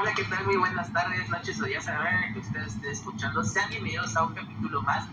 Hola, ¿qué tal? Muy buenas tardes, noches o días a que ustedes estén escuchando. Sean bienvenidos a un capítulo más,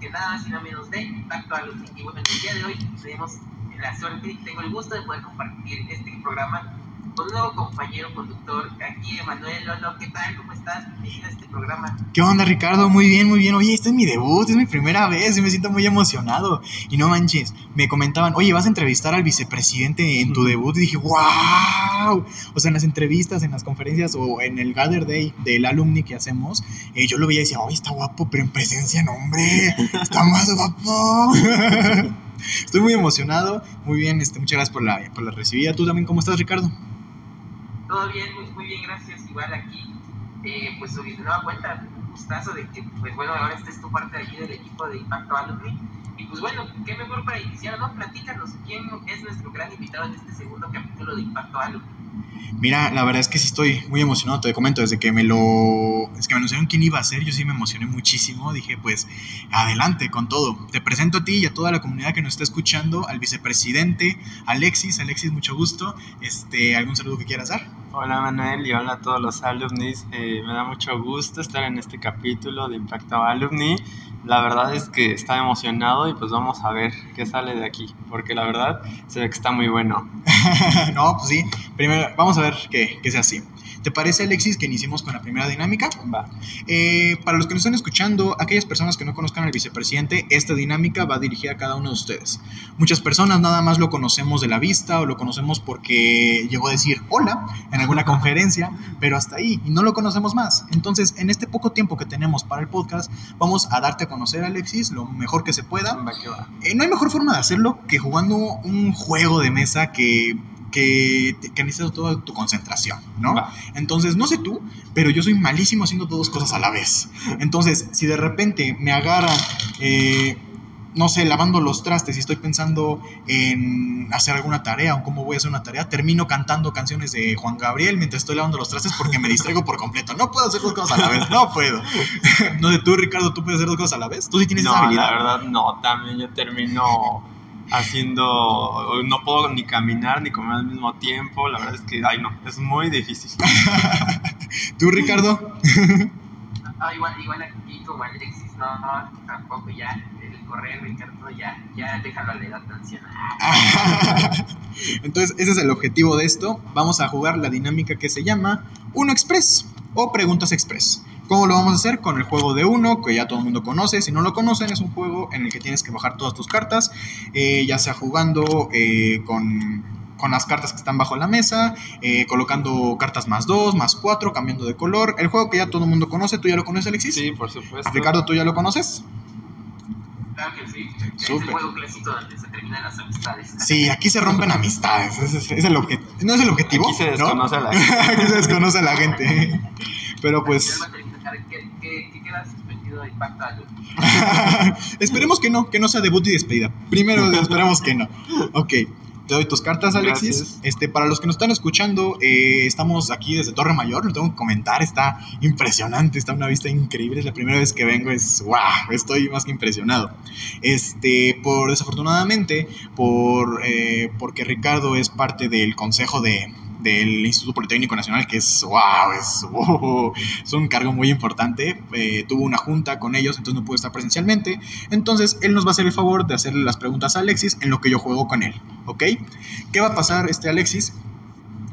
que nada más y nada menos de Impacto a los Y bueno, el día de hoy tenemos la suerte y tengo el gusto de poder compartir este programa con un nuevo compañero conductor, aquí Emanuel Lolo. ¿Qué tal? ¿Cómo estás? Bienvenido a este programa. ¿Qué onda, Ricardo? Muy bien, muy bien. Oye, este es mi debut, es mi primera vez y me siento muy emocionado. Y no manches, me comentaban, oye, vas a entrevistar al vicepresidente en tu debut. Y dije, wow. O sea, en las entrevistas, en las conferencias o en el Gather Day del alumni que hacemos, eh, yo lo veía y decía, oye, está guapo, pero en presencia no, hombre. Está más guapo. Estoy muy emocionado. Muy bien, este, muchas gracias por la, por la recibida. ¿Tú también cómo estás, Ricardo? Todo bien, muy, muy bien, gracias. Igual aquí, eh, pues de nueva cuenta, un gustazo de que, pues bueno, ahora estés tu parte aquí del equipo de Impacto Alumni. Y pues bueno, qué mejor para iniciar, ¿no? Platícanos, ¿quién es nuestro gran invitado en este segundo capítulo de Impacto Alumni? Mira, la verdad es que sí estoy muy emocionado, te comento, desde que me lo... Es que me anunciaron quién iba a ser, yo sí me emocioné muchísimo, dije pues adelante con todo. Te presento a ti y a toda la comunidad que nos está escuchando, al vicepresidente Alexis, Alexis, mucho gusto, este, ¿algún saludo que quieras dar? Hola Manuel y hola a todos los alumnis, eh, me da mucho gusto estar en este capítulo de Impacto Alumni la verdad es que está emocionado y pues vamos a ver qué sale de aquí, porque la verdad se ve que está muy bueno. no, pues sí, primero vamos a ver que, que sea así. ¿Te parece, Alexis, que iniciemos con la primera dinámica? Va. Eh, para los que nos están escuchando, aquellas personas que no conozcan al vicepresidente, esta dinámica va dirigida a cada uno de ustedes. Muchas personas nada más lo conocemos de la vista o lo conocemos porque llegó a decir hola en alguna conferencia, pero hasta ahí, y no lo conocemos más. Entonces, en este poco tiempo que tenemos para el podcast, vamos a darte a conocer, Alexis, lo mejor que se pueda. Va que va. Eh, no hay mejor forma de hacerlo que jugando un juego de mesa que que, que necesitas toda tu concentración, ¿no? Entonces, no sé tú, pero yo soy malísimo haciendo dos cosas a la vez. Entonces, si de repente me agarran, eh, no sé, lavando los trastes y estoy pensando en hacer alguna tarea o cómo voy a hacer una tarea, termino cantando canciones de Juan Gabriel mientras estoy lavando los trastes porque me distraigo por completo. No puedo hacer dos cosas a la vez, no puedo. no sé, tú, Ricardo, ¿tú puedes hacer dos cosas a la vez? ¿Tú sí tienes esa habilidad? La verdad, no, también yo termino haciendo, no puedo ni caminar ni comer al mismo tiempo, la verdad es que, ay no, es muy difícil. ¿Tú, Ricardo? ah, igual, igual aquí como no, no, tampoco ya, el correr, Ricardo, ya, ya déjalo a la edad anciana. Entonces, ese es el objetivo de esto. Vamos a jugar la dinámica que se llama Uno Express o Preguntas Express. ¿Cómo lo vamos a hacer? Con el juego de uno, que ya todo el mundo conoce. Si no lo conocen, es un juego en el que tienes que bajar todas tus cartas, eh, ya sea jugando eh, con, las cartas que están bajo la mesa, eh, colocando cartas más dos, más cuatro, cambiando de color. El juego que ya todo el mundo conoce, ¿tú ya lo conoces, Alexis? Sí, por supuesto. Ricardo, ¿tú ya lo conoces? Claro que sí. Es el juego clásico donde se terminan las amistades. Sí, aquí se rompen amistades. Es, es el ¿No es el objetivo? Aquí se desconoce a la gente. aquí se desconoce a la gente. Pero pues Esperemos que no, que no sea debut y despedida. Primero esperamos que no. Ok. Te doy tus cartas, Alexis. Este, para los que nos están escuchando, eh, estamos aquí desde Torre Mayor. Lo tengo que comentar, está impresionante, está una vista increíble. Es la primera vez que vengo, es wow, estoy más que impresionado. Este, por desafortunadamente, por eh, porque Ricardo es parte del consejo de, del Instituto Politécnico Nacional, que es, wow, es, es un cargo muy importante. Eh, tuvo una junta con ellos, entonces no pudo estar presencialmente. Entonces, él nos va a hacer el favor de hacerle las preguntas a Alexis en lo que yo juego con él, ¿ok? ¿Qué va a pasar, este Alexis?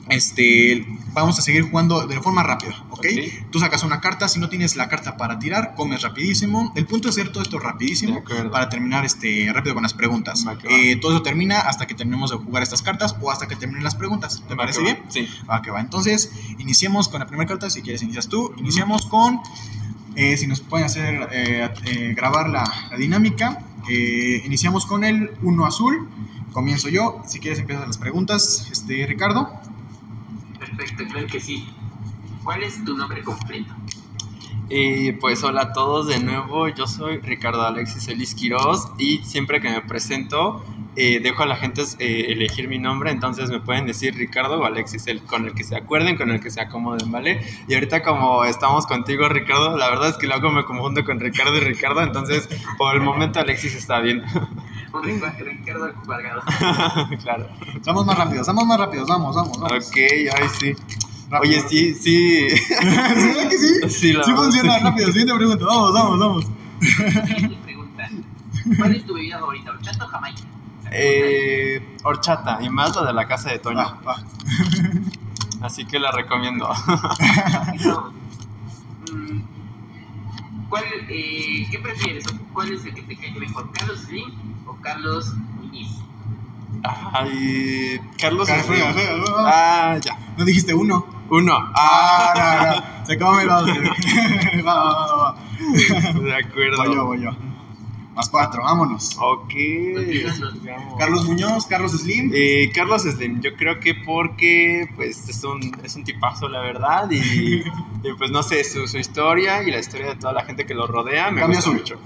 Este, vamos a seguir jugando de forma rápida, ¿ok? Tú sacas una carta, si no tienes la carta para tirar, comes rapidísimo. El punto es hacer todo esto rapidísimo para terminar este, rápido con las preguntas. Eh, todo eso termina hasta que terminemos de jugar estas cartas o hasta que terminen las preguntas. ¿Te parece bien? Sí. Va que va. Entonces, iniciemos con la primera carta. Si quieres, inicias tú. Iniciamos con, eh, si nos pueden hacer eh, grabar la, la dinámica. iniciamos con el 1 azul. Comienzo yo. Si quieres, empiezas las preguntas. Este, Ricardo. Perfecto, claro que sí. ¿Cuál es tu nombre completo? Y pues hola a todos de nuevo, yo soy Ricardo Alexis Elis Quiroz y siempre que me presento eh, dejo a la gente eh, elegir mi nombre, entonces me pueden decir Ricardo o Alexis, el, con el que se acuerden, con el que se acomoden, ¿vale? Y ahorita como estamos contigo Ricardo, la verdad es que luego me confundo con Ricardo y Ricardo, entonces por el momento Alexis está bien. Ricardo claro. Vamos más rápidos, vamos más rápidos, vamos, vamos, vamos. Ok, ahí sí. Rápido. Oye, sí, sí. ¿Sí, verdad que sí? Sí, la Sí verdad, funciona, sí. rápido. Siguiente pregunta. Vamos, vamos, vamos. Siguiente pregunta. ¿Cuál es tu bebida favorita? ¿Horchata o jamaica? Eh, horchata, y más la de la casa de Toño. Va, va. Así que la recomiendo. Mm, ¿Cuál, eh, ¿Qué prefieres? ¿Cuál es el que te cae mejor? ¿Carlos Slim o Carlos Muñiz? Ay, Carlos. Juega. Ah, ya. No dijiste uno. Uno. Ah, no, no. Se acabó el vamos. Va, va, va, va. De acuerdo. Voy yo, voy yo. Más cuatro, vámonos. Ok. Continuando. Carlos Muñoz, Carlos Slim. Eh, Carlos Slim, yo creo que porque pues es un, es un tipazo la verdad y, y, pues no sé, su, su historia y la historia de toda la gente que lo rodea me gusta azul. mucho.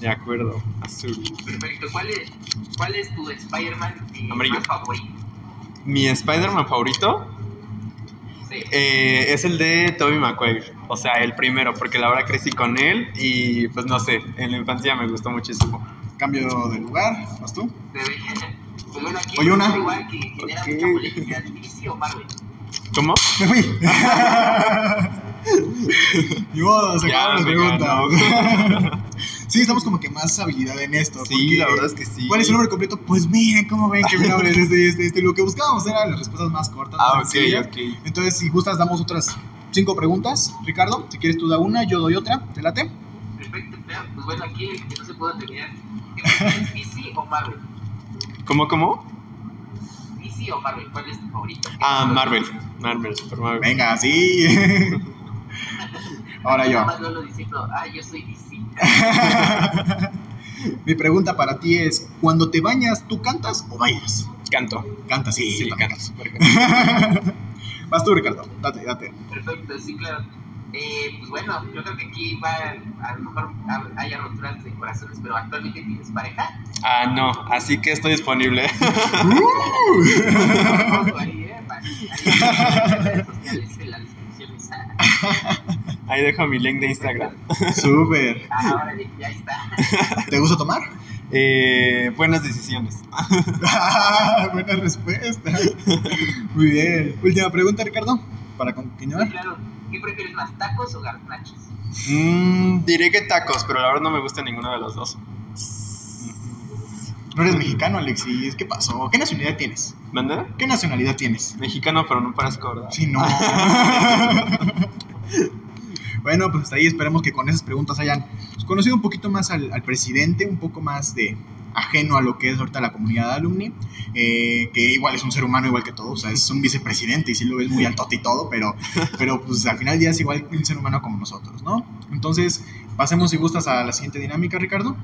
De acuerdo, azul. Perfecto. ¿Cuál es, cuál es tu Spider-Man eh, más favorito? Mi Spider-Man favorito Sí. eh, es el de Tobey Maguire, o sea, el primero, porque la verdad crecí con él y pues no sé, en la infancia me gustó muchísimo. Cambio de lugar. ¿Vas tú? Pues bueno, aquí Oye, una. igual que genera mucha polémica. ¿DC o Marvel? ¿Cómo? Me fui. Ni modo, se las me preguntas. sí, estamos como que más habilidad en esto. Sí, porque- la verdad es que sí. ¿Cuál es su nombre completo? Pues miren, ¿cómo ven que mi nombre es este este, este? Lo que buscábamos eran las respuestas más cortas, Ah, más ok, sencillas. ok. Entonces, si gustas, damos otras cinco preguntas. Ricardo, si quieres tú da una, yo doy otra. ¿Te late? Perfecto. Pues bueno, aquí el que no se puede terminar. ¿Qué prefieres, DC o Marvel? ¿Cómo, cómo? DC o Marvel, ¿cuál es tu favorito? Ah, Marvel. Marvel, Super Marvel. Venga, sí. Ahora yo. Ah, soy. Mi pregunta para ti es, cuando te bañas, ¿tú cantas o bailas? Canto. Cantas, sí. Sí, canto. canto. Vas tú, Ricardo. Date, date. Perfecto, sí, claro. Eh, pues bueno, yo creo que aquí va, a lo mejor ha- haya roturas de corazones, pero actualmente tienes pareja. Ah, no, así que estoy disponible. Ojo ahí, dejo mi link de Instagram. Súper. Ah, órale, ya está. ¿Te gusta tomar? Eh, buenas decisiones. Buena respuesta. Muy bien. Última pregunta, Ricardo, para Sí, continuar. claro. ¿Qué prefieres más, tacos o garnachos? Mm, diré que tacos, pero la verdad no me gusta ninguno de los dos. No eres mexicano, Alexis. ¿Qué pasó? ¿Qué nacionalidad tienes? ¿Mande? ¿Qué nacionalidad tienes? Mexicano, pero no parezco, ¿verdad? Sí, no. bueno, pues hasta ahí esperemos que con esas preguntas hayan pues, conocido un poquito más al, al presidente, un poco más de ajeno a lo que es ahorita la comunidad de alumni, eh, que igual es un ser humano igual que todos, o sea, es un vicepresidente y sí lo ves muy altote y todo, pero, pero pues al final día es igual un ser humano como nosotros, ¿no? Entonces, pasemos si gustas a la siguiente dinámica, Ricardo.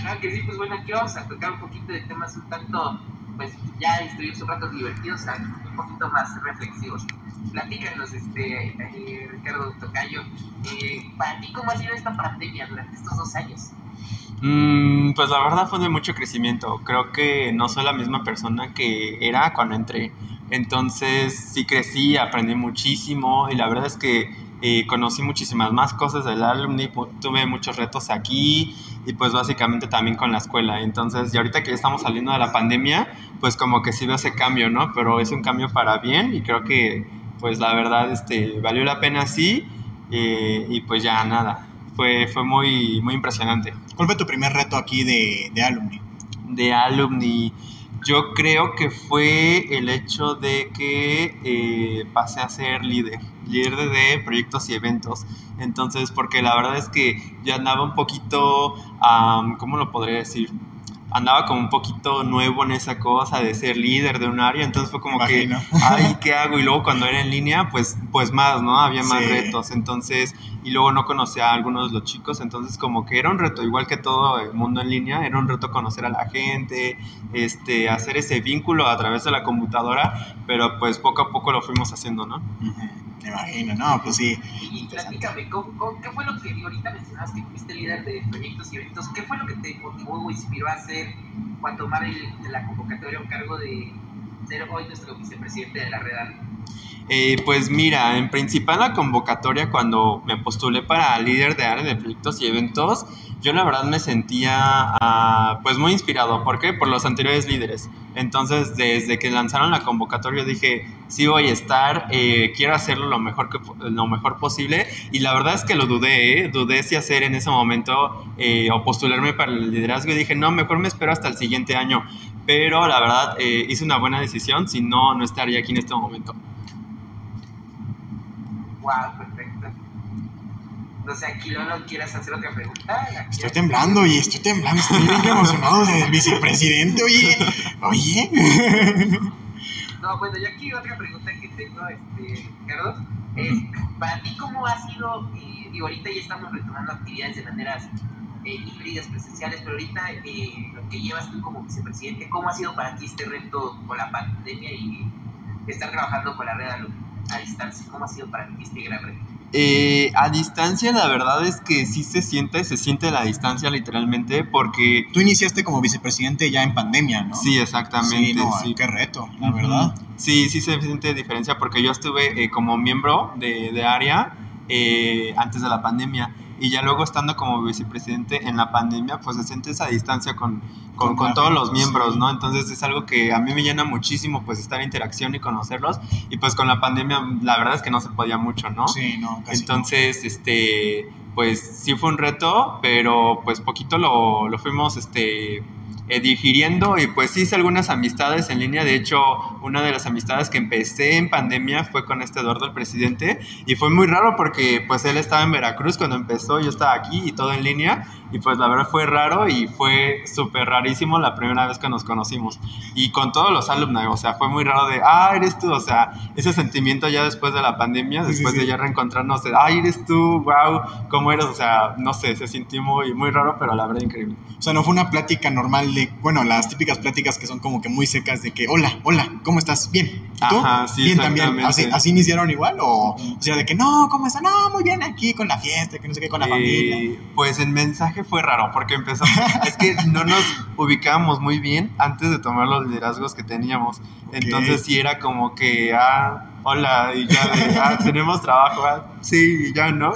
Claro que sí, pues bueno, aquí vamos a tocar un poquito de temas un tanto, pues ya estuvimos un rato divertidos, un poquito más reflexivos. Platícanos, este, eh, Ricardo Tocayo, eh, para ti, ¿cómo ha sido esta pandemia durante estos dos años? Mm, pues la verdad fue de mucho crecimiento. Creo que no soy la misma persona que era cuando entré. Entonces sí crecí, aprendí muchísimo y la verdad es que eh, conocí muchísimas más cosas del alumni, tuve muchos retos aquí y pues básicamente también con la escuela. Entonces, y ahorita que ya estamos saliendo de la pandemia, pues como que sí veo ese cambio, ¿no? Pero es un cambio para bien y creo que pues la verdad este, valió la pena sí eh, y pues ya nada. Fue, fue muy, muy impresionante ¿Cuál fue tu primer reto aquí de, de alumni? de alumni. Yo creo que fue el hecho de que eh, pasé a ser líder, líder de, proyectos y eventos. Entonces, porque la verdad es que yo andaba un poquito, am, ¿cómo lo podría decir? Andaba como un poquito nuevo en esa cosa de ser líder de un área, entonces fue como que, ay, ¿qué hago? Y luego cuando era en línea, pues, pues más, ¿no? Había más Sí. retos, entonces, y luego no conocía a algunos de los chicos, entonces como que era un reto, igual que todo el mundo en línea, era un reto conocer a la gente, este, hacer ese vínculo a través de la computadora, pero pues poco a poco lo fuimos haciendo, ¿no? Ujú, Me imagino, no, pues sí. Y platícame, ¿cómo- cómo- ¿qué fue lo que ahorita mencionabas que fuiste líder de proyectos y eventos? ¿Qué fue lo que te motivó o inspiró a hacer o a tomar el, la convocatoria o cargo de ser hoy nuestro vicepresidente de la red? Eh, pues mira, en principal la convocatoria cuando me postulé para líder de área de proyectos y eventos, yo la verdad me sentía ah, pues muy inspirado. ¿Por qué? Por los anteriores líderes. Entonces, desde que lanzaron la convocatoria, dije, sí voy a estar, eh, quiero hacerlo lo mejor, lo mejor posible. Y la verdad es que lo dudé, ¿eh? dudé si hacer en ese momento eh, o postularme para el liderazgo. Y dije, no, mejor me espero hasta el siguiente año. Pero la verdad, hice una buena decisión, si no, no estaría aquí en este momento. Wow, perfecto. No sé, aquí Lolo, ¿quieres hacer otra pregunta? Estoy temblando, y estoy temblando, estoy bien emocionado del vicepresidente, oye, oye. No, bueno, yo aquí otra pregunta que tengo, este, Ricardo, es, para ti, ¿cómo ha sido, eh, digo, ahorita ya estamos retomando actividades de maneras eh, híbridas, presenciales, pero ahorita eh, lo que llevas tú como vicepresidente, ¿cómo ha sido para ti este reto con la pandemia y estar trabajando con la red a distancia? ¿Cómo ha sido para ti este gran reto? Eh, a distancia, la verdad es que sí se siente, se siente la distancia literalmente, porque. Tú iniciaste como vicepresidente ya en pandemia, ¿no? Sí, exactamente. Sí, qué reto, la verdad. Sí, sí se siente diferencia, porque yo estuve eh, como miembro de, de área eh, antes de la pandemia y ya luego estando como vicepresidente en la pandemia, pues se siente esa distancia con, con, con todos los miembros, ¿no? Entonces es algo que a mí me llena muchísimo, pues estar en interacción y conocerlos. Y pues con la pandemia, la verdad es que no se podía mucho, ¿no? Sí, no, casi Entonces, este, pues sí fue un reto, pero pues poquito lo, lo fuimos, este eh, digiriendo y pues hice algunas amistades en línea. De hecho, una de las amistades que empecé en pandemia fue con este Eduardo, el presidente, y fue muy raro porque pues él estaba en Veracruz cuando empezó, yo estaba aquí y todo en línea, y pues la verdad fue raro y fue súper rarísimo la primera vez que nos conocimos. Y con todos los alumnos, o sea, fue muy raro de, ah, eres tú, o sea, ese sentimiento ya después de la pandemia, después de ya reencontrarnos, de, ah, eres tú, wow, ¿cómo eres? O sea, no sé, se sintió muy, muy raro, pero la verdad increíble. O sea, no fue una plática normal bueno, las típicas pláticas que son como que muy secas de que, hola, hola, ¿cómo estás? Bien. ¿Tú? Ajá, sí, bien también. ¿Así, ¿Así, iniciaron igual? O, o, sea, de que, no, ¿cómo están? No, muy bien aquí con la fiesta, que no sé qué, con la eh, familia. Pues el mensaje fue raro porque empezamos, es que no nos ubicábamos muy bien antes de tomar los liderazgos que teníamos. Entonces sí era como que, ah, hola, y ya, ah, tenemos trabajo, ah, sí, y ya, ¿no?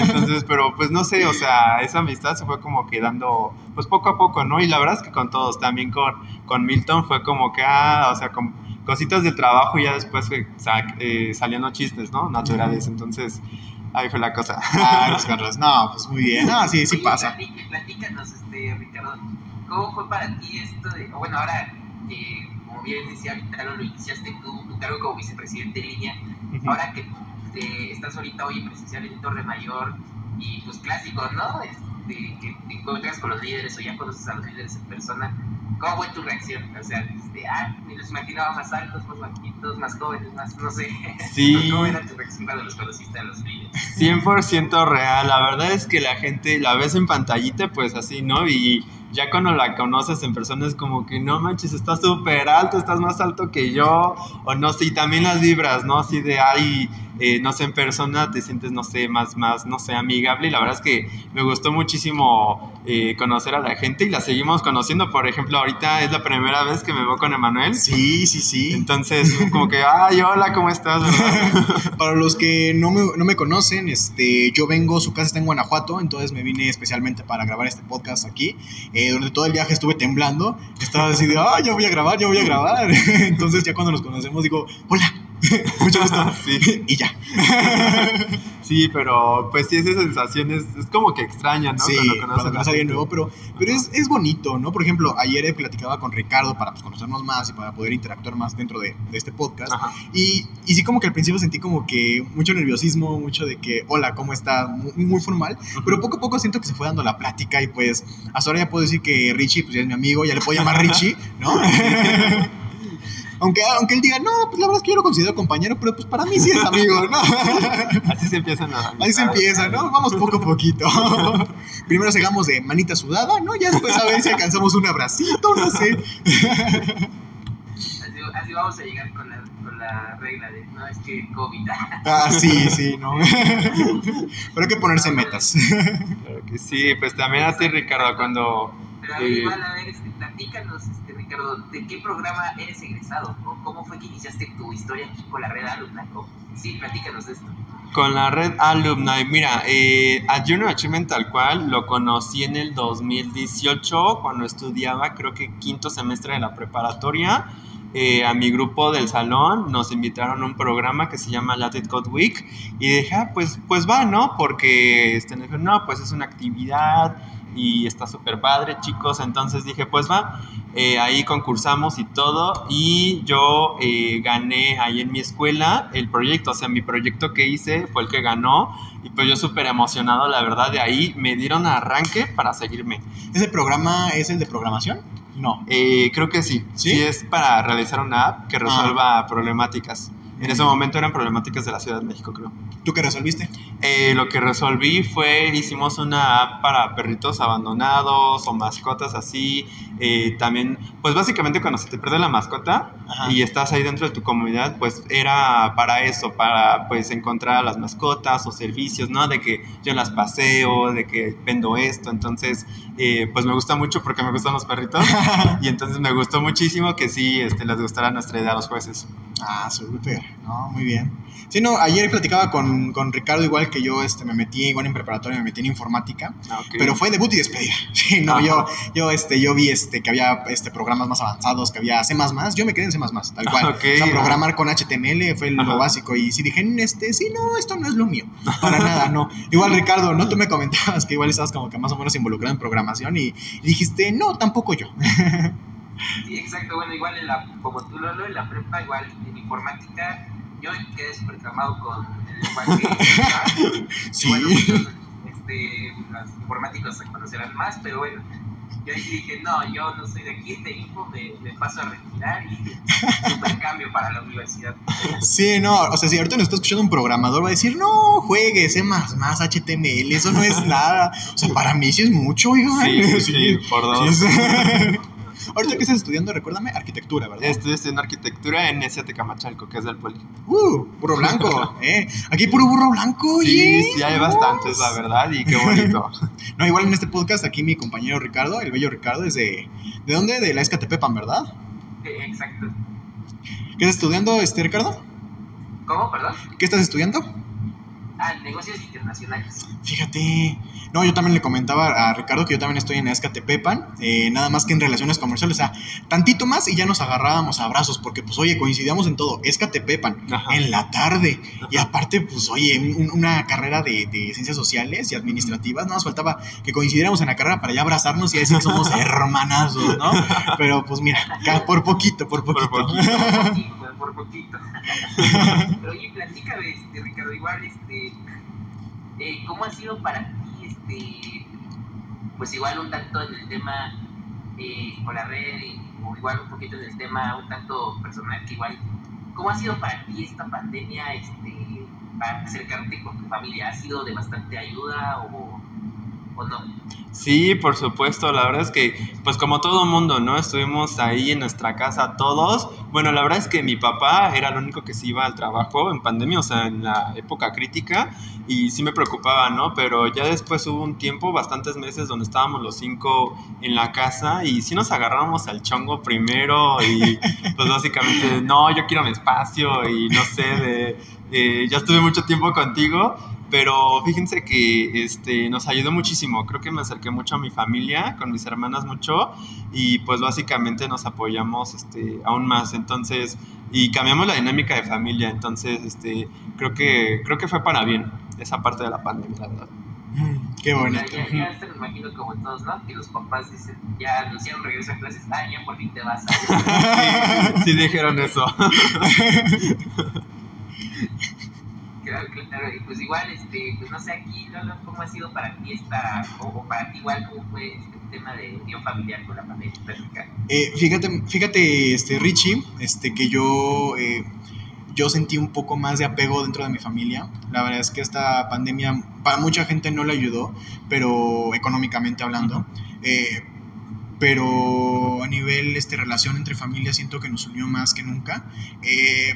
Entonces, pero pues no sé, o sea, esa amistad se fue como quedando, pues poco a poco, ¿no? Y la verdad es que con todos, también con, con Milton fue como que, ah, o sea, con cositas de trabajo y ya después fue, eh, salían los chistes, ¿no? Naturales, entonces... Ahí fue la cosa. Ah, los carros. No, pues muy bien. No, sí, sí pasa. Platícanos, este, Ricardo, ¿cómo fue para ti esto de, bueno, ahora, eh, como bien decía ahorita, lo iniciaste tú, tu cargo como vicepresidente en línea, ahora que eh, estás ahorita hoy presencial en Torre Mayor, y pues clásico, ¿no? Este, que te encuentras con los líderes o ya conoces a los líderes en persona, ¿cómo fue tu reacción? O sea, este, ah, me los imaginaba más altos, más bajitos, más jóvenes, más, no sé. Sí. ¿Cómo era tu reacción cuando los conociste a los líderes? 100% real, la verdad es que la gente la ves en pantallita, pues así, ¿no? Y ya cuando la conoces en persona es como que no manches, estás súper alto, estás más alto que yo, o no sé, y también las vibras, ¿no? Así de, ay, eh, no sé, en persona te sientes, no sé, más, más, no sé, amigable, y la verdad es que me gustó muchísimo eh, conocer a la gente y la seguimos conociendo, por ejemplo, ahorita es la primera vez que me veo con Emanuel. Sí, sí, sí. Entonces, como que, ay, hola, ¿cómo estás? Para los que no me, no me conocen, este, yo vengo, su casa está en Guanajuato, entonces me vine especialmente para grabar este podcast aquí. Eh, durante todo el viaje estuve temblando, estaba así de, ah, ya voy a grabar, ya voy a grabar. Entonces ya cuando nos conocemos digo, hola, mucho gusto. Sí. y ya. Sí, pero pues sí, esa sensación es, es como que extraña, ¿no? Sí, cuando conoces a alguien nuevo, pero, pero es, es, bonito, ¿no? Por ejemplo, ayer platicaba con Ricardo para pues, conocernos más y para poder interactuar más dentro de, de este podcast. Y, y, sí, como que al principio sentí como que mucho nerviosismo, mucho de que, hola, ¿cómo está? Muy, muy formal, pero poco a poco siento que se fue dando la plática y pues hasta ahora ya puedo decir que Richie pues ya es mi amigo, ya le puedo llamar Richie, ¿no? Aunque, aunque él diga, no, pues la verdad es que yo lo considero compañero, pero pues para mí sí es amigo, ¿no? Así se empieza, ¿no? Así se empieza, ¿no? Vamos poco a poquito. Primero llegamos de manita sudada, ¿no? Ya después a ver si alcanzamos un abracito, no sé. Así, así vamos a llegar con la, con la regla de, no, es que COVID. Ah, sí, sí, ¿no? Pero hay que ponerse metas. Claro que sí, pues también a ti, Ricardo, cuando... Pero a, igual, a ver, este, platícanos, este, Ricardo, ¿de qué programa eres egresado? ¿O cómo fue que iniciaste tu historia aquí con la red alumna? Sí, platícanos de esto. Con la red Alumni, mira, eh, a Junior Achievement tal cual lo conocí en el 2018 cuando estudiaba creo que quinto semestre de la preparatoria. Eh, a mi grupo del salón nos invitaron a un programa que se llama Latin Code Week y dije, ah, pues, pues va, ¿no? Porque este, no, pues es una actividad y está súper padre, chicos. Entonces dije, pues va, eh, ahí concursamos y todo. Y yo eh, gané ahí en mi escuela el proyecto, o sea, mi proyecto que hice fue el que ganó. Y pues yo súper emocionado, la verdad, de ahí me dieron arranque para seguirme. ¿Ese programa es el de programación? No. Eh, creo que sí. ¿Sí? sí. es para realizar una app que resuelva problemáticas. En ese momento eran problemáticas de la Ciudad de México, creo. ¿Tú qué resolviste? Eh, lo que resolví fue, hicimos una app para perritos abandonados o mascotas así. Eh, también, pues básicamente cuando se te pierde la mascota Ajá. y estás ahí dentro de tu comunidad, pues era para eso, para pues encontrar a las mascotas o servicios, ¿no? De que yo las paseo, de que vendo esto. Entonces, eh, pues me gusta mucho porque me gustan los perritos. y entonces me gustó muchísimo que sí este, les gustara nuestra idea a los jueces. Ah, súper, no, muy bien. Sí, no, ayer platicaba con, con Ricardo igual que yo este, me metí igual en preparatoria, me metí en informática, Ah, pero fue debut y despedida. Sí, no, Ajá. yo, yo, este, yo vi este, que había este, programas más avanzados, que había C++, yo me quedé en C++, tal cual. Ok, o sea, programar con HTML fue lo básico y sí dije, este, sí, no, esto no es lo mío, para nada, no. Igual Ricardo, ¿no? Tú me comentabas que igual estabas como que más o menos involucrado en programación y, y dijiste, no, tampoco yo. Sí, exacto. Bueno, igual en la, como tú Lolo, en la prepa, igual en informática, yo quedé súper tramado con el lenguaje. Sí. Bueno, muchos este, los informáticos se conocerán más, pero bueno, yo ahí sí dije, no, yo no soy de aquí, este info me, me paso a retirar y super cambio para la universidad. Sí, no, o sea, si ahorita nos está escuchando un programador, va a decir, no, juegue C++, HTML, eso no es nada. O sea, para mí sí es mucho, oigan. Sí, sí, por dos. Sí, ahorita que estás estudiando, recuérdame, arquitectura, ¿verdad? Estoy estudiando arquitectura en ST Camachalco, que es del Poli. Uh, burro blanco, ¿eh? Aquí puro burro blanco, Sí, oye. sí, hay bastantes, la verdad, y qué bonito. No, igual en este podcast, aquí mi compañero Ricardo, el bello Ricardo, es de... ¿De dónde? De la Escatepepan, ¿verdad? Sí, exacto. ¿Qué estás estudiando, este, Ricardo? ¿Cómo, perdón? ¿Qué estás estudiando? Ah, negocios internacionales. Fíjate. No, yo también le comentaba a Ricardo que yo también estoy en Escatepepan, eh, nada más que en relaciones comerciales, o sea, tantito más y ya nos agarrábamos a abrazos, porque pues oye, coincidíamos en todo, Escatepepan, en la tarde, y aparte pues oye, un- una carrera de, de ciencias sociales y administrativas, nada más faltaba que coincidiéramos en la carrera para ya abrazarnos y decir somos hermanazos, ¿no? Pero pues mira, por poquito, por poquito. Por poquito. Por poquito. Pero oye, platícame, este, Ricardo, igual, este, eh, ¿cómo ha sido para ti, este, pues igual un tanto en el tema eh, con la red, o igual un poquito en el tema un tanto personal, que igual, ¿cómo ha sido para ti esta pandemia, este, para acercarte con tu familia? ¿Ha sido de bastante ayuda o, o no? Sí, por supuesto, la verdad es que, pues como todo mundo, ¿no? Estuvimos ahí en nuestra casa todos. Bueno, la verdad es que mi papá era el único que se iba al trabajo en pandemia, o sea, en la época crítica, y sí me preocupaba, ¿no? Pero ya después hubo un tiempo, bastantes meses, donde estábamos los cinco en la casa y sí nos agarramos al chongo primero y pues básicamente, no, yo quiero mi espacio y no sé, de, eh, ya estuve mucho tiempo contigo. Pero fíjense que este, nos ayudó muchísimo. Creo que me acerqué mucho a mi familia, con mis hermanas mucho, y pues básicamente nos apoyamos este, aún más. Entonces, y cambiamos la dinámica de familia. Entonces, este, creo que, creo que fue para bien esa parte de la pandemia, la verdad. Mm, Qué Ya, bonito. ya, ya se lo imagino como todos, ¿no? Que los papás dicen, ya anunciaron regreso a clases, ah, ya por fin te vas a... Sí dijeron eso. Claro, claro, y pues igual, este, pues no sé aquí, Lolo, ¿cómo ha sido para ti esta, o, para ti igual, cómo fue este tema de unión familiar con la pandemia? Eh, fíjate, fíjate, este, Richie, este, que yo, eh, yo sentí un poco más de apego dentro de mi familia. La verdad es que esta pandemia para mucha gente no le ayudó, pero económicamente hablando. Eh, pero a nivel este, relación entre familias siento que nos unió más que nunca. Eh,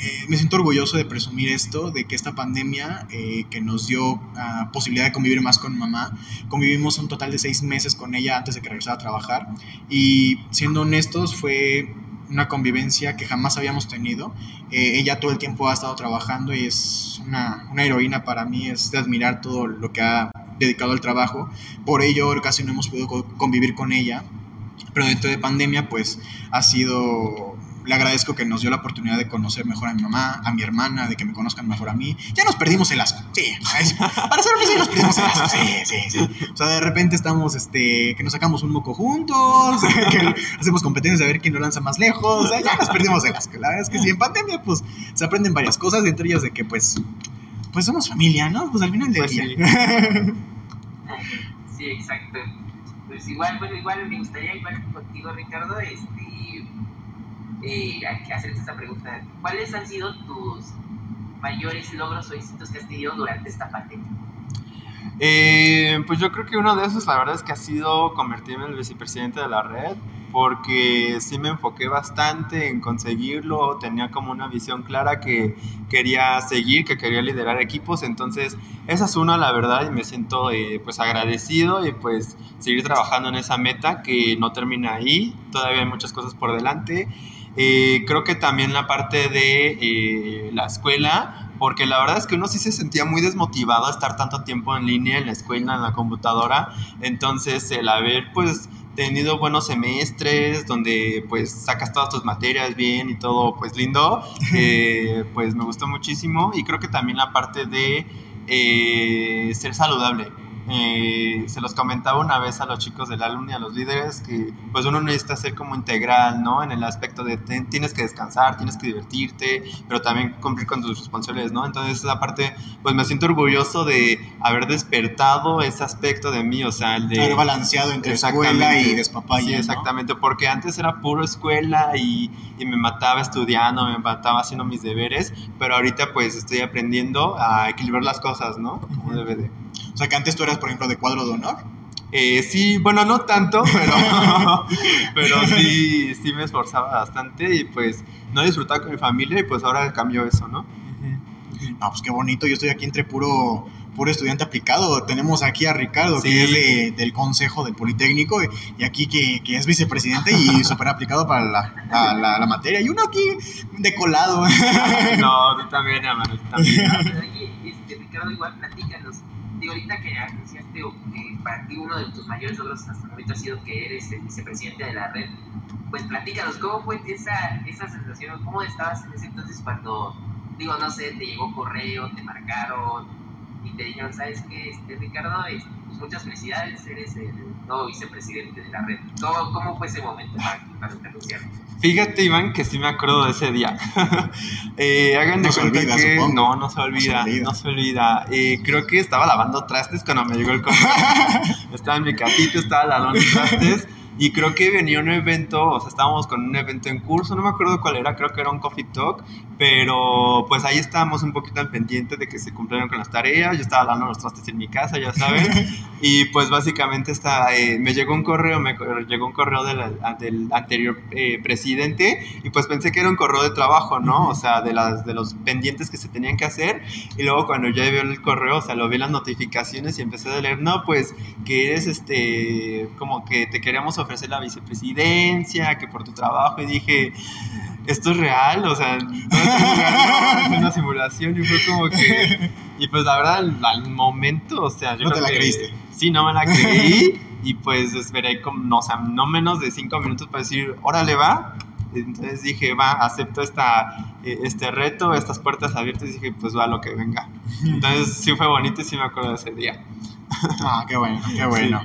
eh, me siento orgulloso de presumir esto, de que esta pandemia eh, que nos dio ah, posibilidad de convivir más con mamá, convivimos un total de seis meses con ella antes de que regresara a trabajar y siendo honestos fue una convivencia que jamás habíamos tenido. Ella todo el tiempo ha estado trabajando y es una, una, heroína para mí, es de admirar todo lo que ha dedicado al trabajo. Por ello casi no hemos podido convivir con ella, pero dentro de pandemia pues ha sido le agradezco que nos dio la oportunidad de conocer mejor a mi mamá, a mi hermana, de que me conozcan mejor a mí. Ya nos perdimos el asco. Sí, para ser honestos, nos perdimos el asco. Sí, sí, sí. O sea, de repente estamos, este, que nos sacamos un moco juntos, que hacemos competencias de ver quién lo lanza más lejos. O sea, ya nos perdimos el asco. La verdad es que sí, en pandemia, pues se aprenden varias cosas, entre ellas de que, pues, pues somos familia, ¿no? Pues al final del pues día. Sí. sí, exacto. Pues igual, bueno, igual me gustaría, igual contigo, Ricardo, este eh, hacerte esta pregunta. ¿Cuáles han sido tus mayores logros o éxitos que has tenido durante esta pandemia? Eh, pues yo creo que uno de esos, la verdad es que ha sido convertirme en el vicepresidente de la red, porque sí me enfoqué bastante en conseguirlo, tenía como una visión clara que quería seguir, que quería liderar equipos, entonces esa es una, la verdad, y me siento eh, pues agradecido y pues seguir trabajando en esa meta que no termina ahí, todavía hay muchas cosas por delante. Eh, creo que también la parte de eh, la escuela, porque la verdad es que uno sí se sentía muy desmotivado a estar tanto tiempo en línea, en la escuela, en la computadora. Entonces, el haber pues tenido buenos semestres donde pues sacas todas tus materias bien y todo pues lindo, eh, pues me gustó muchísimo y creo que también la parte de ser saludable eh, se los comentaba una vez a los chicos del y a los líderes que pues uno necesita ser como integral, ¿no? En el aspecto de tienes que descansar, tienes que divertirte, pero también cumplir con tus responsabilidades, ¿no? Entonces esa parte, pues me siento orgulloso de haber despertado ese aspecto de mí, o sea, el de... Haber balanceado entre escuela y despapaya, Sí, exactamente, porque antes era puro escuela y, y me mataba estudiando, me mataba haciendo mis deberes, pero ahorita pues estoy aprendiendo a equilibrar las cosas, ¿no? Como debe de. O sea, que antes tú eras, por ejemplo, de cuadro de honor. Eh, sí, bueno, no tanto, pero, pero sí, sí me esforzaba bastante y pues no disfrutaba con mi familia y pues ahora cambió eso, ¿no? No, pues qué bonito, yo estoy aquí entre puro, puro estudiante aplicado. Tenemos aquí a Ricardo, que es de, del Consejo del Politécnico, y aquí que, que es vicepresidente y súper aplicado para la, la, la, materia. Y uno aquí de colado. No, tú también, hermano, tú también. Oye, este, Ricardo, igual platícanos digo, ahorita que anunciaste que para ti uno de tus mayores logros hasta el momento ha sido que eres el vicepresidente de la red, pues platícanos, ¿cómo fue esa, esa sensación? ¿Cómo estabas en ese entonces cuando, digo, no sé, te llegó correo, te marcaron y te dijeron, ¿sabes qué, este, Ricardo? Pues muchas felicidades, eres el nuevo vicepresidente de la red. ¿Cómo, cómo fue ese momento para, para te anunciaron? Fíjate, Iván, que sí me acuerdo de ese día. eh, hagan de No se cuenta olvida, que supongo. no, no se olvida, no se olvida. Eh, creo que estaba lavando trastes cuando me llegó el correo. estaba en mi casita, estaba lavando trastes. Y creo que venía un evento, o sea, estábamos con un evento en curso, no me acuerdo cuál era, creo que era un coffee talk, pero pues ahí estábamos un poquito al pendiente de que se cumplieran con las tareas, yo estaba lavando los trastes en mi casa, ya saben, y pues básicamente está, eh, me llegó un correo, me llegó un correo de la- del anterior eh, presidente, y pues pensé que era un correo de trabajo, ¿no? O sea, de, las, de los pendientes que se tenían que hacer, y luego cuando ya vio el correo, o sea, lo vi en las notificaciones y empecé a leer, no, pues que eres este, como que te queremos ofrecer la vicepresidencia, que por tu trabajo, y dije, esto es real, o sea, no es una simulación, y fue como que, y pues la verdad, al, momento, o sea, yo No creo te la que- creíste. Sí, no me la creí, y pues esperé como, no, o sea, no menos de cinco minutos para decir, órale, va, entonces dije, va, acepto esta, eh, este reto, estas puertas abiertas, y dije, pues va lo que venga. Entonces sí fue bonito y sí me acuerdo de ese día. Ah, qué bueno, qué bueno.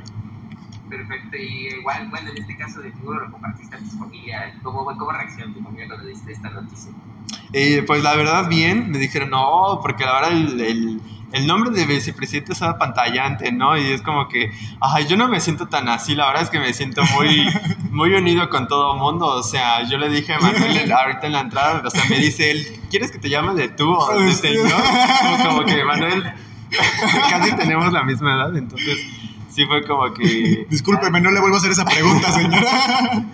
Perfecto, y igual, bueno, en este caso de tú lo compartiste a tu familia, ¿cómo, cómo reaccionó tu familia cuando diste esta noticia? Eh, pues la verdad, bien, me dijeron, no, porque la verdad el, el, el nombre de vicepresidente es apantallante, ¿no? Y es como que, ay, yo no me siento tan así, la verdad es que me siento muy, muy unido con todo el mundo, o sea, yo le dije a Manuel ahorita en la entrada, o sea, me dice él, ¿quieres que te llame de tú o de señor? Como, como que Manuel, casi tenemos la misma edad, entonces sí fue como que... Discúlpeme, no le vuelvo a hacer esa pregunta, señora.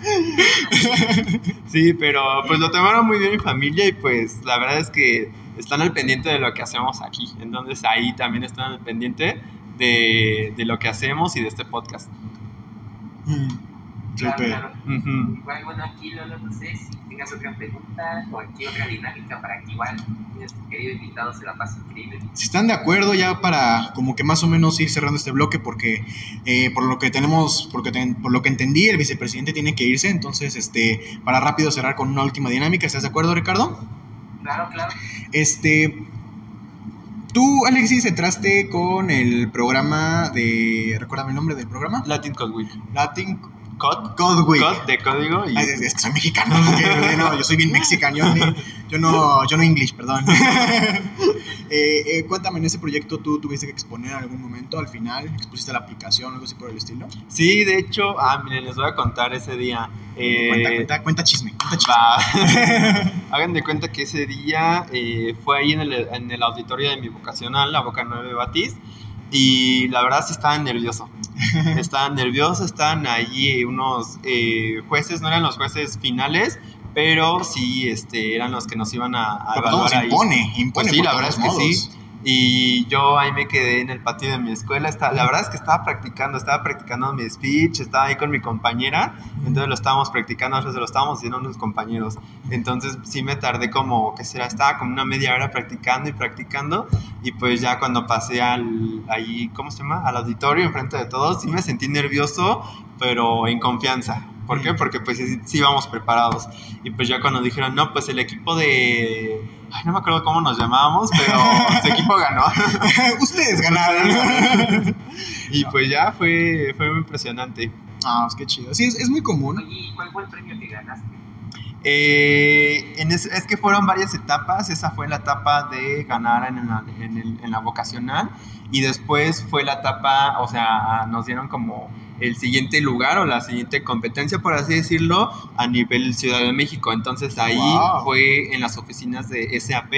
Sí, pero pues lo tomaron muy bien mi familia y pues la verdad es que están al pendiente de lo que hacemos aquí. Entonces ahí también están al pendiente de, de lo que hacemos y de este podcast. Mm. Claro, claro. Ujú. Igual, bueno, aquí Lolo, no sé si tengas otra pregunta o aquí otra dinámica para que igual nuestro querido invitado se la pase increíble. Si están de acuerdo ya para como que más o menos ir cerrando este bloque porque eh, por lo que tenemos, porque ten- por lo que entendí, el vicepresidente tiene que irse, entonces este para rápido cerrar con una última dinámica, ¿estás de acuerdo, Ricardo? Claro, claro. Este tú, Alexis, entraste con el programa de recuérdame el nombre del programa, Latin Code Week. Latin Code Week. Code de código y Ay, es, es que soy mexicano, que- no, yo soy bien mexicano, yo, no, yo no English, perdón. Eh, eh, cuéntame, en ese proyecto tú tuviste que exponer en algún momento, al final, expusiste la aplicación, algo así por el estilo. Sí, de hecho, ah, miren, les voy a contar ese día. Eh, cuenta, cuenta, cuenta chisme, cuenta chisme. Hagan de cuenta que ese día eh, fue ahí en el, en el auditorio de mi vocacional, la Boca 9 Batiz, y la verdad sí estaba nervioso. Estaba nervioso, estaban allí unos eh, jueces, no eran los jueces finales, pero sí este, eran los que nos iban a, a Pero todo evaluar se ahí. impone, impone Pues sí, por la todos verdad es que modos. sí. Y yo ahí me quedé en el patio de mi escuela. Está, la verdad es que estaba practicando, estaba practicando mi speech, estaba ahí con mi compañera. Entonces lo estábamos practicando, nosotros lo estábamos haciendo unos compañeros. Entonces sí me tardé como, ¿qué será? Estaba como una media hora practicando y practicando. Y pues ya cuando pasé al, ahí, ¿cómo se llama? Al auditorio enfrente de todos, sí me sentí nervioso, pero en confianza. ¿Por qué? Porque pues sí, sí íbamos preparados. Y pues ya cuando dijeron, no, pues el equipo de... Ay, no me acuerdo cómo nos llamábamos, pero su equipo ganó. Ustedes ganaron. y pues ya fue, fue muy impresionante. Ah, es que chido. Sí, es, es muy común. ¿y ¿cuál fue el premio que ganaste? Eh, en es, es que fueron varias etapas. Esa fue la etapa de ganar en la, en el- en la vocacional. Y después fue la etapa, o sea, nos dieron como el siguiente lugar o la siguiente competencia, por así decirlo, a nivel Ciudad de México. Entonces ahí Wow. fue en las oficinas de SAP.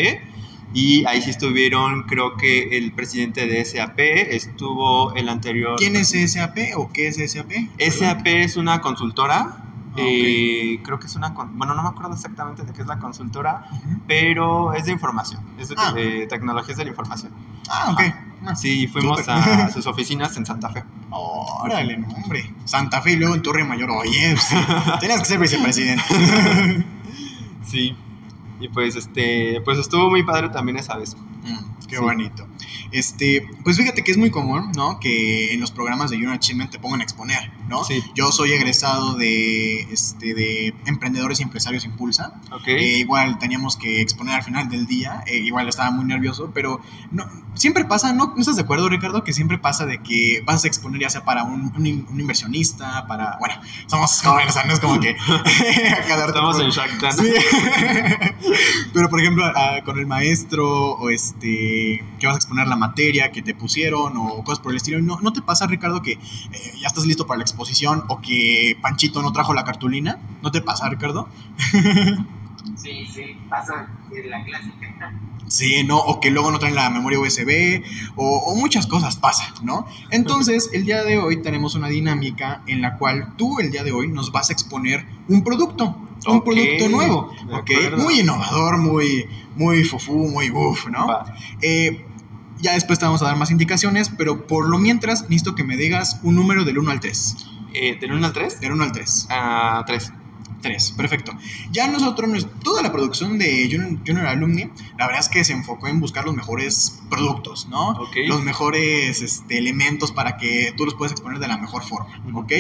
Y ahí sí estuvieron, creo que el presidente de SAP, estuvo el anterior. ¿Quién es SAP o qué es SAP? SAP es una consultora. Ah, eh, creo que es una. Bueno, no me acuerdo exactamente de qué es la consultora, pero es de información. Es de Ah. eh, tecnologías de la información. Ah, ok. Ah, Sí, fuimos a sus oficinas en Santa Fe. Órale, no, hombre. Santa Fe y luego en Torre Mayor. Oye, sí, tenías que ser vicepresidente. Sí. Y pues este. Pues estuvo muy padre también esa vez. Mm, qué Sí. bonito. Este, pues fíjate que es muy común, ¿no? Que en los programas de Junior Achievement te pongan a exponer, ¿no? Sí. Yo soy egresado de, este, de Emprendedores y Empresarios Impulsa. Ok. Eh, igual teníamos que exponer al final del día. eh, igual estaba muy nervioso, pero no, siempre pasa, ¿no? ¿No estás de acuerdo, Ricardo? Que siempre pasa de que vas a exponer ya sea para un, un in- un inversionista, para... Bueno, somos jóvenes, o sea, no es como que... Estamos en Shark Tank. Sí. Pero por ejemplo, con el maestro o este que vas a exponer la materia que te pusieron o cosas por el estilo, ¿no, no te pasa, Ricardo, que eh, ya estás listo para la exposición o que Panchito no trajo la cartulina? ¿No te pasa, Ricardo? Sí, sí, pasa en la clásica. Sí, ¿no? O que luego no traen la memoria USB, o, o muchas cosas pasan, ¿no? Entonces, el día de hoy tenemos una dinámica en la cual tú el día de hoy nos vas a exponer un producto, un Ok, producto nuevo, de ¿ok? acuerdo. Muy innovador, muy, muy fufú, muy uff, ¿no? Eh, ya después te vamos a dar más indicaciones, pero por lo mientras necesito que me digas un número del 1 al 3. Eh, ¿Del 1 al 3? Del 1 al 3. A 3. 3, perfecto. Ya nosotros, nos- toda la producción de Junior, Junior Alumni, la verdad es que se enfocó en buscar los mejores productos, ¿no? Ok. Los mejores este, elementos para que tú los puedas exponer de la mejor forma. ¿ok?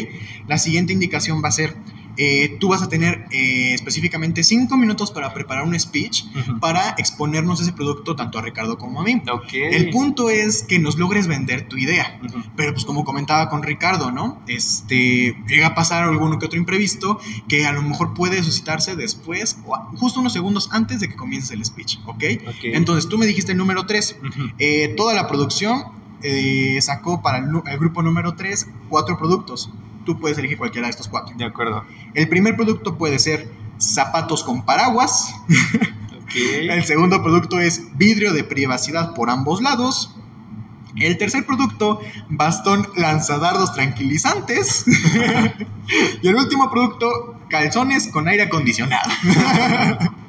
La siguiente indicación va a ser, eh, tú vas a tener eh, específicamente 5 minutos para preparar un speech Ujú. para exponernos ese producto tanto a Ricardo como a mí. El punto es que nos logres vender tu idea. Pero pues como comentaba con Ricardo, ¿no? Este, llega a pasar alguno que otro imprevisto que a lo mejor puede suscitarse después o justo unos segundos antes de que comience el speech, ¿ok? Entonces tú me dijiste el número 3. Ujú. toda la producción eh, sacó para el, grupo número 3 cuatro productos. Tú puedes elegir cualquiera de estos cuatro. De acuerdo. El primer producto puede ser zapatos con paraguas. El segundo producto es vidrio de privacidad por ambos lados. El tercer producto, bastón lanzadardos tranquilizantes. y el último producto, calzones con aire acondicionado.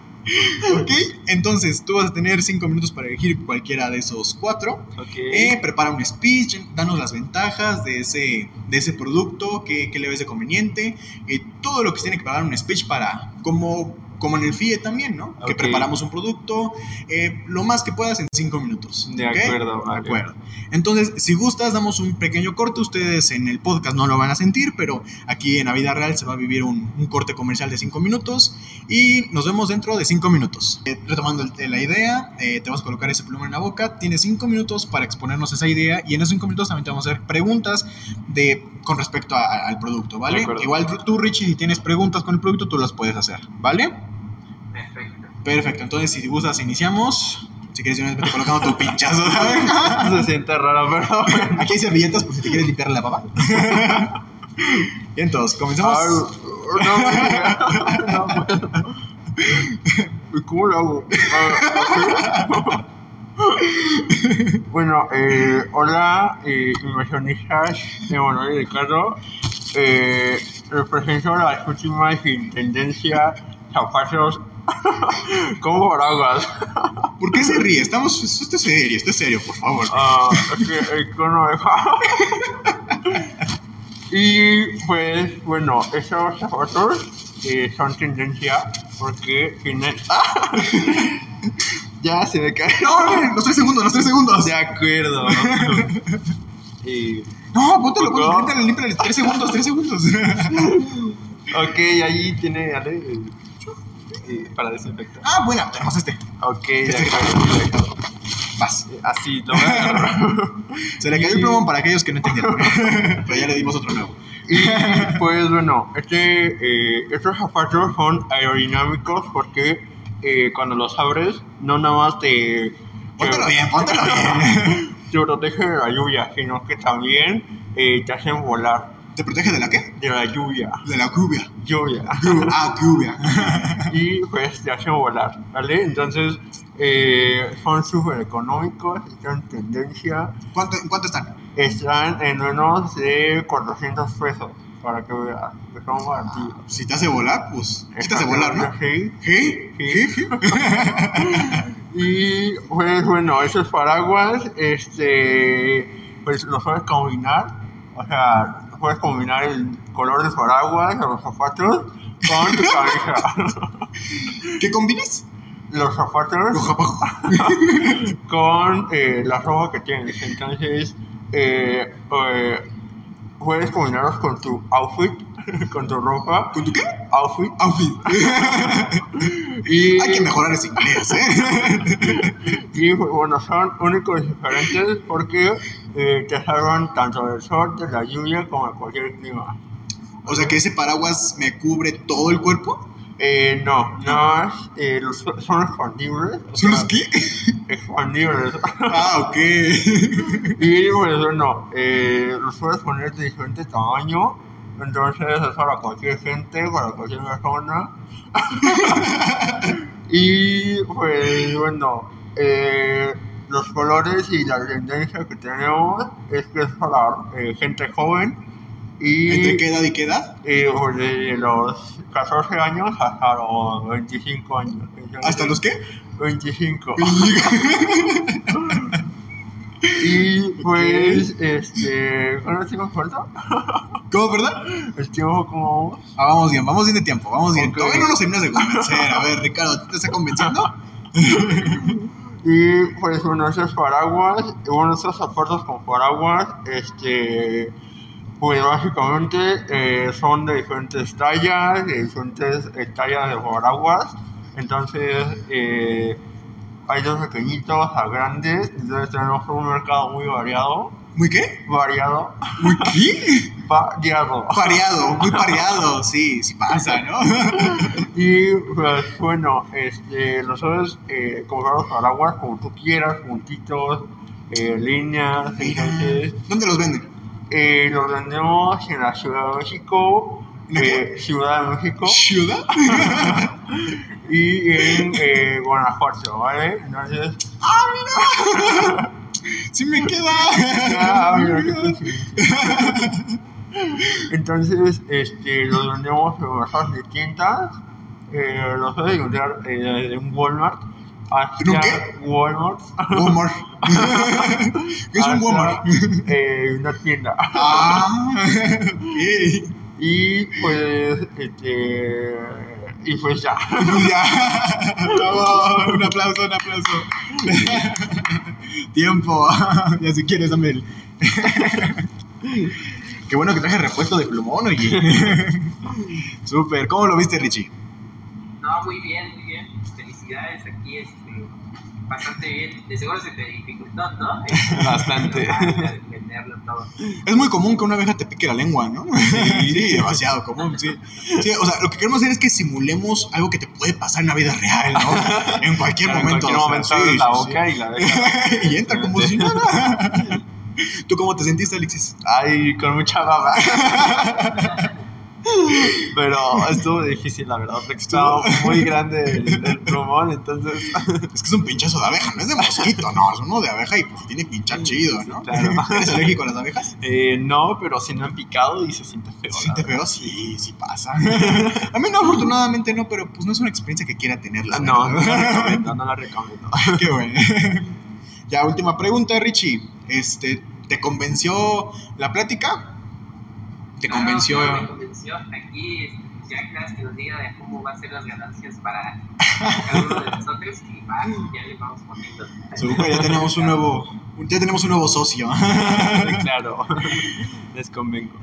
ok, entonces tú vas a tener 5 minutos para elegir cualquiera de esos cuatro. Ok. Eh, prepara un speech, danos las ventajas de ese, de ese producto, qué, qué le ves de conveniente, eh, todo lo que se tiene que preparar un speech para, como, como en el FIE también, ¿no? Que Ok. preparamos un producto, eh, lo más que puedas en 5 minutos. De ¿ok? acuerdo, De vale. acuerdo. Entonces, si gustas, damos un pequeño corte. Ustedes en el podcast no lo van a sentir, pero aquí en la vida real se va a vivir un, un corte comercial de 5 minutos y nos vemos dentro de 5 minutos. Eh, retomando el- la idea, eh, te vas a colocar ese pluma en la boca. Tienes 5 minutos para exponernos esa idea y en esos 5 minutos también te vamos a hacer preguntas de, con respecto a- a- al producto, ¿vale? Igual tú, Richie, si tienes preguntas con el producto, tú las puedes hacer, ¿vale? Perfecto. Entonces si gustas, iniciamos. Si quieres, yo vete colocando tu pinchazo, ¿sabes? Se siente raro, pero bueno. Aquí hay servilletas por si te quieres limpiar la papa. y entonces, comenzamos. Ay, no, no, no. ¿Y cómo lo hago? Ah, bueno, eh, hola, eh, inversionistas Emanuel y Ricardo. Eh, represento las últimas tendencias zapatos como paraguas. ¿Por qué se ríe? Estamos. Esto es serio, esto es serio, por favor. Ah, es que el cono. Y pues, bueno, esos zapatos eh, son tendencia porque tienen. ya se me cae. No, los tres segundos, los tres segundos. De acuerdo. y, No, póntelo, póntelo, límpiale, límpiale. Tres segundos, tres segundos. ok, ahí tiene Ale, el- eh, para desinfectar. ah, bueno, tenemos este. Ok, de acuerdo. Vas. Así, lo voy a agarrar. Se le cayó el plumón para aquellos que no entendieron. Pero ya le dimos otro nuevo. Y pues bueno, este, eh, estos zapatos son aerodinámicos porque eh, cuando los abres no nada más te, Póntelo te, bien, póntelo bien. te protege de la lluvia, sino que también eh, te hacen volar ¿Te protege de la qué? de la lluvia. De la lluvia. Lluvia. Ah, lluvia. y pues te hacen volar, ¿vale? Entonces eh, son súper económicos, están en tendencia, ¿Cuánto, ¿En cuánto están? están en menos de 400 pesos, para que veas, que son baratillos. Si te hace volar, pues. Sí te hace volar, ¿no? Sí. ¿Qué? Sí. y pues bueno, esos paraguas, este, pues los puedes combinar, o sea, puedes combinar el color del paraguas o los zapatos con tu cabeza. ¿Qué combinas? los zapatos Los zapatos. con eh, la ropa que tienes. Entonces, eh, eh, puedes combinarlos con tu outfit, con tu ropa, ¿Con tu qué? Outfit. Outfit. Y, Hay que mejorar ese inglés, ¿eh? y bueno, son únicos y diferentes porque eh, te salvan tanto del sol, de la lluvia, como de cualquier clima. O sea que ese paraguas me cubre todo el cuerpo. Eh, no, no es, eh, los, son expandibles. ¿Son los qué? Expandibles. Ah, ok. Y bueno, eh, los puedes poner de diferente tamaño. Entonces es para cualquier gente, para cualquier persona. y pues bueno, eh, los colores y la tendencia que tenemos es que es para eh, gente joven. Y ¿Entre qué edad y qué edad? eh, pues, desde los 14 años hasta los 25 años. ¿Hasta los qué? 25. Y pues, este. ¿Cuánto tiempo falta? ¿Cómo, verdad? El tiempo como vamos. Ah, vamos bien, vamos bien de tiempo, vamos bien. Ok. Todavía no nos terminas de convencer. A ver, Ricardo, ¿te está convenciendo? Y pues, bueno, esos paraguas, bueno, esos zapatos con paraguas, este. Pues básicamente eh, son de diferentes tallas, de diferentes eh, tallas de paraguas. Entonces, eh, hay dos pequeñitos a grandes. Entonces, tenemos un mercado muy variado. ¿Muy qué? Variado. ¿Muy qué? Variado. Pareado, muy pareado. Sí, sí pasa, ¿no? Y pues bueno, este, nosotros eh, compramos paraguas como tú quieras, puntitos, eh, líneas, entonces ¿Dónde los venden? eh, los vendemos en la Ciudad de México, ¿En la eh, Ciudad de México ¿Ciudad? y en eh, Guanajuato, ¿vale? Entonces, Sí me queda. ah, mira. Entonces, este, los vendemos en de tiendas Eh, lo puedes encontrar eh, en Walmart. ¿En un hacia qué? Walmart. Walmart. ¿Qué es un Walmart? eh, una tienda. Ah, ok. Y pues, este. Y pues ya. Ya. Bravo. Un aplauso, un aplauso. Tiempo. Ya si quieres, dame el. Qué bueno que traje repuesto de plumón, oye. Súper. ¿Cómo lo viste, Richie? No, muy bien, muy bien. Felicidades aquí, este, bastante bien. De seguro se te dificultó, ¿no? Bastante. Entenderlo todo. Es muy común que una abeja te pique la lengua, ¿no? Sí, demasiado común, sí. Sí, o sea, lo que queremos hacer es que simulemos algo que te puede pasar en la vida real, ¿no? En cualquier En momento. cualquier o sea, momento sí, abres sí, la sí. boca y la dejas. y entra como si nada. ¿Tú cómo te sentiste, Alexis? Ay, con mucha baba. Pero estuvo difícil, la verdad, porque estaba muy grande el, el plumón, entonces. Es que es un pinchazo de abeja, no es de mosquito, no, es uno de abeja y pues tiene que pinchar chido, ¿no? Claro. ¿Eres alérgico a las abejas? Eh, no, pero sí me han picado y se siente feo. ¿Sí la te verdad. veo? Sí, sí pasa. A mí no, afortunadamente no, pero pues no es una experiencia que quiera tener, la No, no la recomiendo, no la recomiendo. Qué bueno. Ya, última pregunta, Richie. Este, ¿te convenció la plática? ¿Te convenció? claro, me convenció. Aquí, ya cada que nos diga de cómo va a ser las ganancias para cada uno de nosotros y va, ya le vamos poniendo. Super, ya tenemos un nuevo, ya tenemos un nuevo socio. claro, les convengo.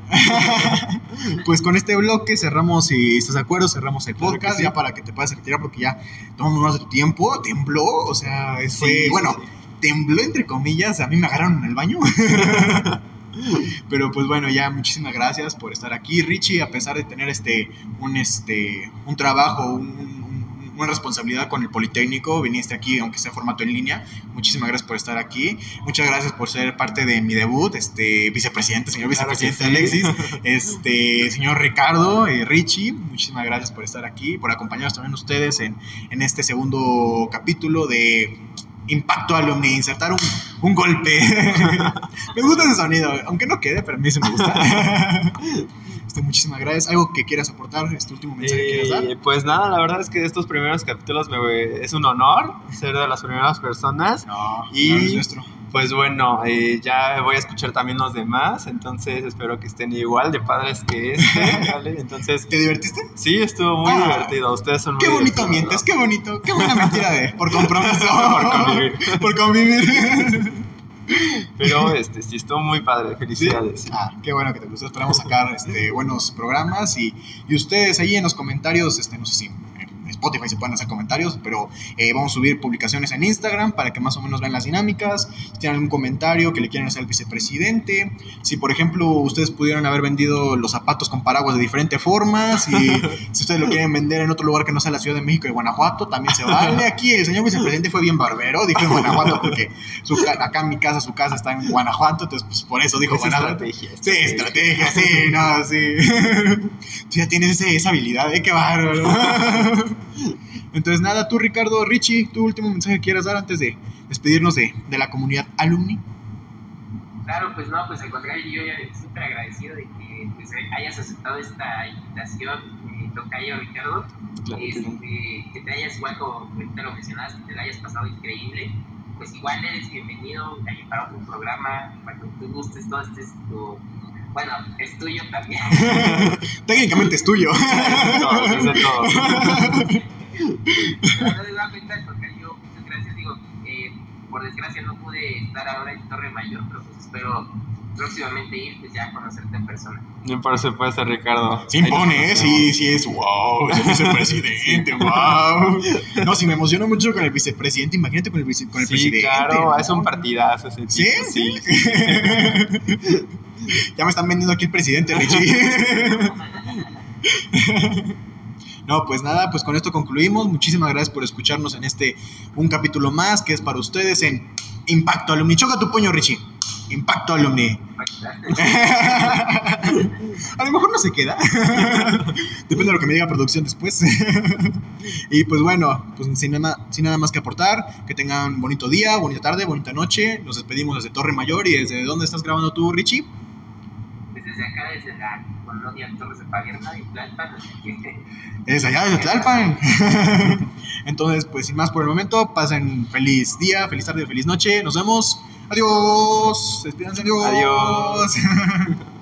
Pues con este bloque cerramos, si estás de acuerdo, cerramos el Claro podcast sí. ya para que te puedas retirar porque ya tomamos más de tu tiempo. Tembló, o sea, fue, Sí, sí, bueno, sí. tembló entre comillas, a mí me agarraron en el baño. Pero pues bueno, ya muchísimas gracias por estar aquí, Richie, a pesar de tener este un este un trabajo, un- una responsabilidad con el Politécnico, viniste aquí aunque sea formato en línea. Muchísimas gracias por estar aquí. Muchas gracias por ser parte de mi debut, este vicepresidente, señor Claro vicepresidente sí. Alexis, este señor Ricardo, eh, Richie, muchísimas gracias por estar aquí, por acompañarnos también ustedes en, en este segundo capítulo de Impacto Alumni, insertar un, un golpe. me gusta ese sonido, aunque no quede, pero a mí se me gusta. Este, muchísimas gracias. ¿Algo que quieras aportar? ¿Este último mensaje que quieras dar? Eh, pues nada, la verdad es que de estos primeros capítulos me, es un honor ser de las primeras personas. No, Y- no es nuestro. Pues bueno, eh, ya voy a escuchar también los demás, entonces espero que estén igual de padres que este, ¿vale? Entonces, ¿Te divertiste? sí, estuvo muy Ah, divertido. Ustedes son muy Qué bonito mientes, qué bonito, qué buena mentira de por compromiso. Por convivir. Por convivir. Pero este, sí, estuvo muy padre. Felicidades. Ah, qué bueno que te gustó. Esperamos sacar este, buenos programas y, y ustedes ahí en los comentarios, este, no sé si Spotify se pueden hacer comentarios, pero eh, vamos a subir publicaciones en Instagram para que más o menos vean las dinámicas. Si tienen algún comentario que le quieran hacer al vicepresidente, si por ejemplo ustedes pudieran haber vendido los zapatos con paraguas de diferentes formas, y si ustedes lo quieren vender en otro lugar que no sea la Ciudad de México y Guanajuato, también se vale. Aquí el señor vicepresidente fue bien barbero, dijo en Guanajuato porque su acá en mi casa, su casa está en Guanajuato, entonces pues, por eso dijo Es Guanajuato. estrategia. Sí, estrategia, sí, no, sí. Tú ya tienes ese- esa habilidad, ¿eh? Qué bárbaro. Entonces, nada, tú, Ricardo, Richie, tu último mensaje que quieras dar antes de despedirnos de, de la comunidad alumni. Claro, pues no, pues al contrario, yo ya súper agradecido de que pues, hayas aceptado esta invitación, eh, Tocayo Ricardo. Claro este, que te hayas igual como ahorita lo mencionaste, te la hayas pasado increíble. Pues igual eres bienvenido eh, para otro programa, cuando tú gustes, todo este es tu, bueno, es tuyo también. Técnicamente es tuyo. Es de. Pero no nuevamente al Tocayo, muchas gracias, digo, eh, por desgracia no pude estar ahora en Torre Mayor, pero pues espero próximamente ir pues ya a conocerte en persona. No por supuesto, Ricardo. Se impone, ¿eh? Sí, sí, es wow, es el vicepresidente, wow. No, sí, me emociono mucho con el vicepresidente. Imagínate con el, vice- con el Sí, presidente. claro, es un partidazo ese tipo. ¿Sí? sí. ya me están vendiendo aquí el presidente, Richie. No, pues nada, pues con esto concluimos. Muchísimas gracias por escucharnos en este un capítulo más que es para ustedes en Impacto Alumni. Choca tu puño, Richie. Impacto Alumni. A lo mejor no se queda. Depende de lo que me diga producción después. y pues bueno, pues sin nada, sin nada más que aportar. Que tengan bonito día, bonita tarde, bonita noche. Nos despedimos desde Torre Mayor y desde dónde estás grabando tú, Richie. Desde desde acá, desde la colonia Torres de Paguerna y Tlalpan, Es allá de Tlalpan. Entonces, pues sin más por el momento, pasen feliz día, feliz tarde, feliz noche. Nos vemos. Adiós. Despídanse. Adiós. Adiós.